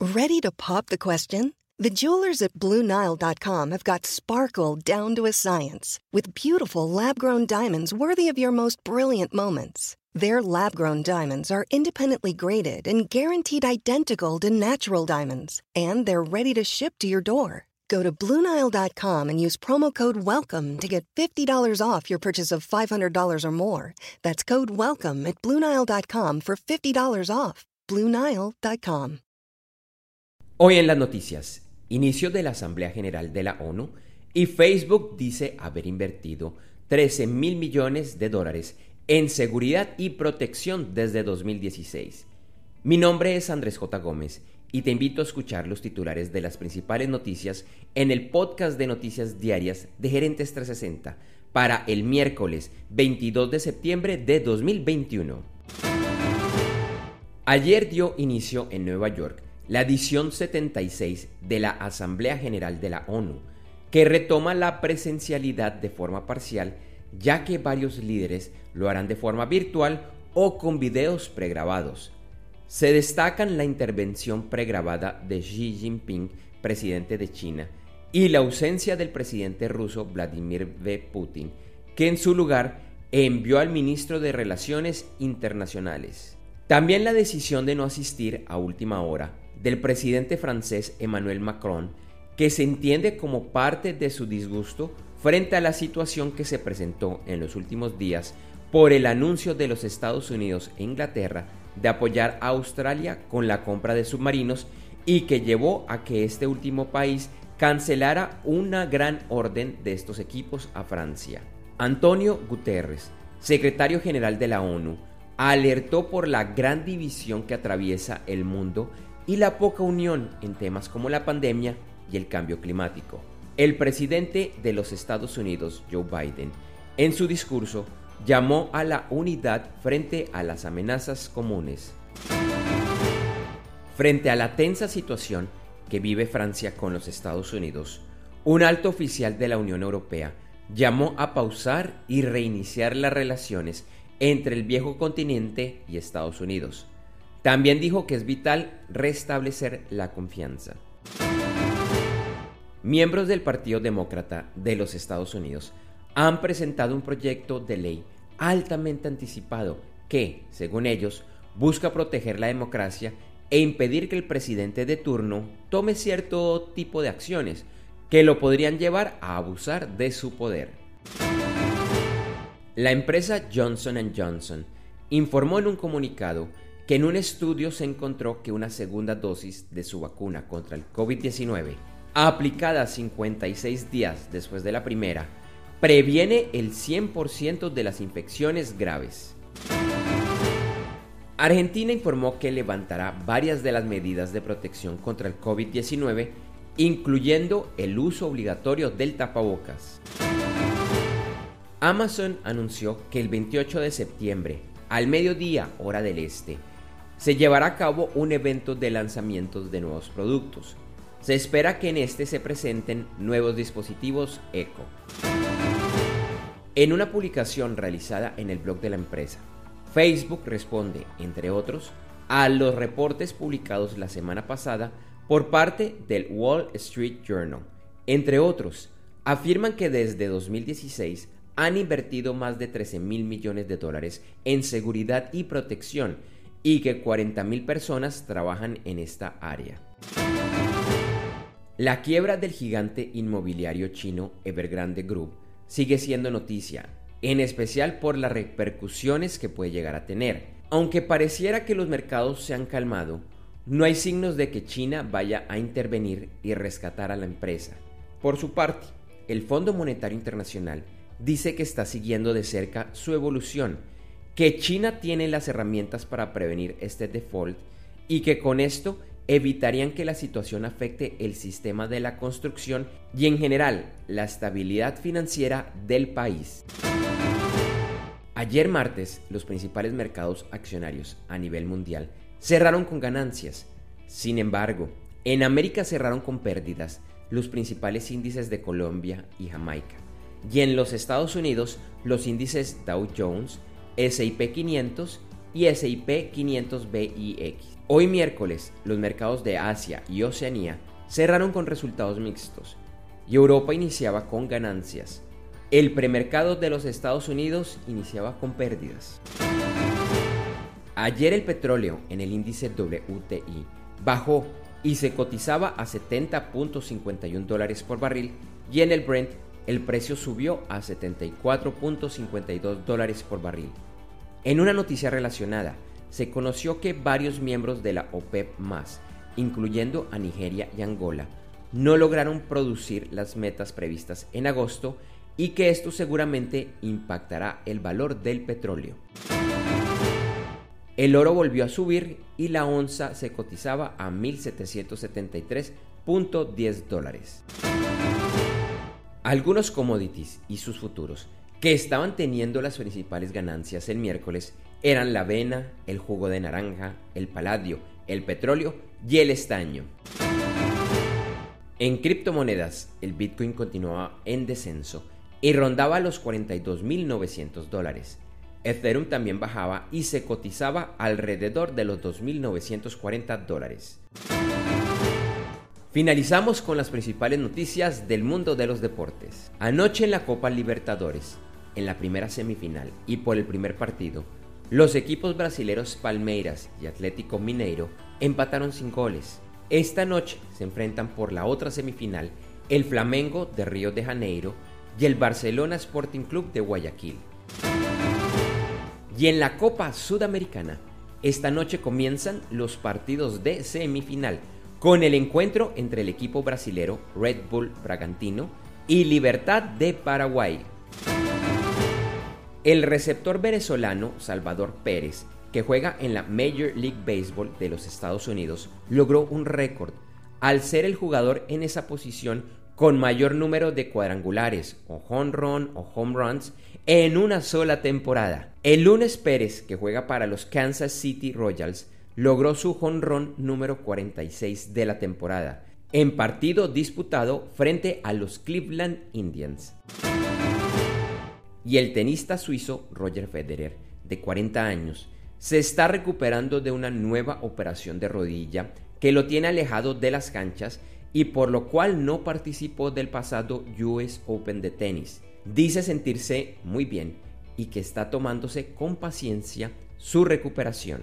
Ready to pop the question? The jewelers at BlueNile.com have got sparkle down to a science with beautiful lab grown diamonds worthy of your most brilliant moments. Their lab grown diamonds are independently graded and guaranteed identical to natural diamonds, and they're ready to ship to your door. Go to BlueNile.com and use promo code WELCOME to get $50 off your purchase of $500 or more. That's code WELCOME at BlueNile.com for $50 off. BlueNile.com. Hoy en las noticias, inicio de la Asamblea General de la ONU y Facebook dice haber invertido 13 mil millones de dólares en seguridad y protección desde 2016. Mi nombre es Andrés J. Gómez y te invito a escuchar los titulares de las principales noticias en el podcast de noticias diarias de Gerentes 360 para el miércoles 22 de septiembre de 2021. Ayer dio inicio en Nueva York la edición 76 de la Asamblea General de la ONU, que retoma la presencialidad de forma parcial, ya que varios líderes lo harán de forma virtual o con videos pregrabados. Se destacan la intervención pregrabada de Xi Jinping, presidente de China, y la ausencia del presidente ruso Vladimir V. Putin, que en su lugar envió al ministro de Relaciones Internacionales. También la decisión de no asistir a última hora del presidente francés Emmanuel Macron, que se entiende como parte de su disgusto frente a la situación que se presentó en los últimos días por el anuncio de los Estados Unidos e Inglaterra de apoyar a Australia con la compra de submarinos y que llevó a que este último país cancelara una gran orden de estos equipos a Francia. Antonio Guterres, secretario general de la ONU, alertó por la gran división que atraviesa el mundo y la poca unión en temas como la pandemia y el cambio climático. El presidente de los Estados Unidos, Joe Biden, en su discurso llamó a la unidad frente a las amenazas comunes. Frente a la tensa situación que vive Francia con los Estados Unidos, un alto oficial de la Unión Europea llamó a pausar y reiniciar las relaciones entre el viejo continente y Estados Unidos también dijo que es vital restablecer la confianza. Miembros del Partido Demócrata de los Estados Unidos han presentado un proyecto de ley altamente anticipado que, según ellos, busca proteger la democracia e impedir que el presidente de turno tome cierto tipo de acciones que lo podrían llevar a abusar de su poder. La empresa Johnson ⁇ Johnson informó en un comunicado que en un estudio se encontró que una segunda dosis de su vacuna contra el COVID-19, aplicada 56 días después de la primera, previene el 100% de las infecciones graves. Argentina informó que levantará varias de las medidas de protección contra el COVID-19, incluyendo el uso obligatorio del tapabocas. Amazon anunció que el 28 de septiembre, al mediodía hora del este, se llevará a cabo un evento de lanzamientos de nuevos productos. Se espera que en este se presenten nuevos dispositivos Eco. En una publicación realizada en el blog de la empresa, Facebook responde, entre otros, a los reportes publicados la semana pasada por parte del Wall Street Journal. Entre otros, afirman que desde 2016 han invertido más de 13 mil millones de dólares en seguridad y protección y que 40 mil personas trabajan en esta área. La quiebra del gigante inmobiliario chino Evergrande Group sigue siendo noticia en especial por las repercusiones que puede llegar a tener. Aunque pareciera que los mercados se han calmado, no hay signos de que China vaya a intervenir y rescatar a la empresa. Por su parte, el Fondo Monetario Internacional dice que está siguiendo de cerca su evolución, que China tiene las herramientas para prevenir este default y que con esto evitarían que la situación afecte el sistema de la construcción y en general la estabilidad financiera del país. Ayer martes, los principales mercados accionarios a nivel mundial cerraron con ganancias. Sin embargo, en América cerraron con pérdidas los principales índices de Colombia y Jamaica. Y en los Estados Unidos, los índices Dow Jones, SIP 500 y SIP 500 BIX. Hoy miércoles, los mercados de Asia y Oceanía cerraron con resultados mixtos y Europa iniciaba con ganancias. El premercado de los Estados Unidos iniciaba con pérdidas. Ayer el petróleo en el índice WTI bajó y se cotizaba a 70.51 dólares por barril y en el Brent el precio subió a 74.52 dólares por barril. En una noticia relacionada, se conoció que varios miembros de la OPEP, incluyendo a Nigeria y Angola, no lograron producir las metas previstas en agosto y que esto seguramente impactará el valor del petróleo. El oro volvió a subir y la onza se cotizaba a 1.773.10 dólares. Algunos commodities y sus futuros que estaban teniendo las principales ganancias el miércoles eran la avena, el jugo de naranja, el paladio, el petróleo y el estaño. En criptomonedas, el Bitcoin continuaba en descenso y rondaba los 42.900 dólares. Ethereum también bajaba y se cotizaba alrededor de los 2.940 dólares. Finalizamos con las principales noticias del mundo de los deportes. Anoche en la Copa Libertadores, en la primera semifinal y por el primer partido, los equipos brasileños Palmeiras y Atlético Mineiro empataron sin goles. Esta noche se enfrentan por la otra semifinal el Flamengo de Río de Janeiro y el Barcelona Sporting Club de Guayaquil. Y en la Copa Sudamericana, esta noche comienzan los partidos de semifinal con el encuentro entre el equipo brasilero Red Bull Bragantino y Libertad de Paraguay. El receptor venezolano Salvador Pérez, que juega en la Major League Baseball de los Estados Unidos, logró un récord al ser el jugador en esa posición con mayor número de cuadrangulares o home run o home runs en una sola temporada. El lunes Pérez, que juega para los Kansas City Royals, logró su run número 46 de la temporada, en partido disputado frente a los Cleveland Indians y el tenista suizo Roger Federer, de 40 años, se está recuperando de una nueva operación de rodilla que lo tiene alejado de las canchas y por lo cual no participó del pasado US Open de tenis. Dice sentirse muy bien y que está tomándose con paciencia su recuperación.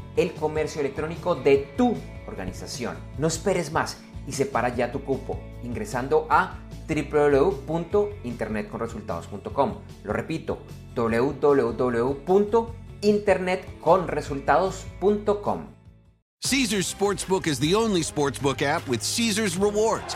el comercio electrónico de tu organización. No esperes más y separa ya tu cupo ingresando a www.internetconresultados.com. Lo repito, www.internetconresultados.com. Caesars Sportsbook is the only sportsbook app with Caesars rewards.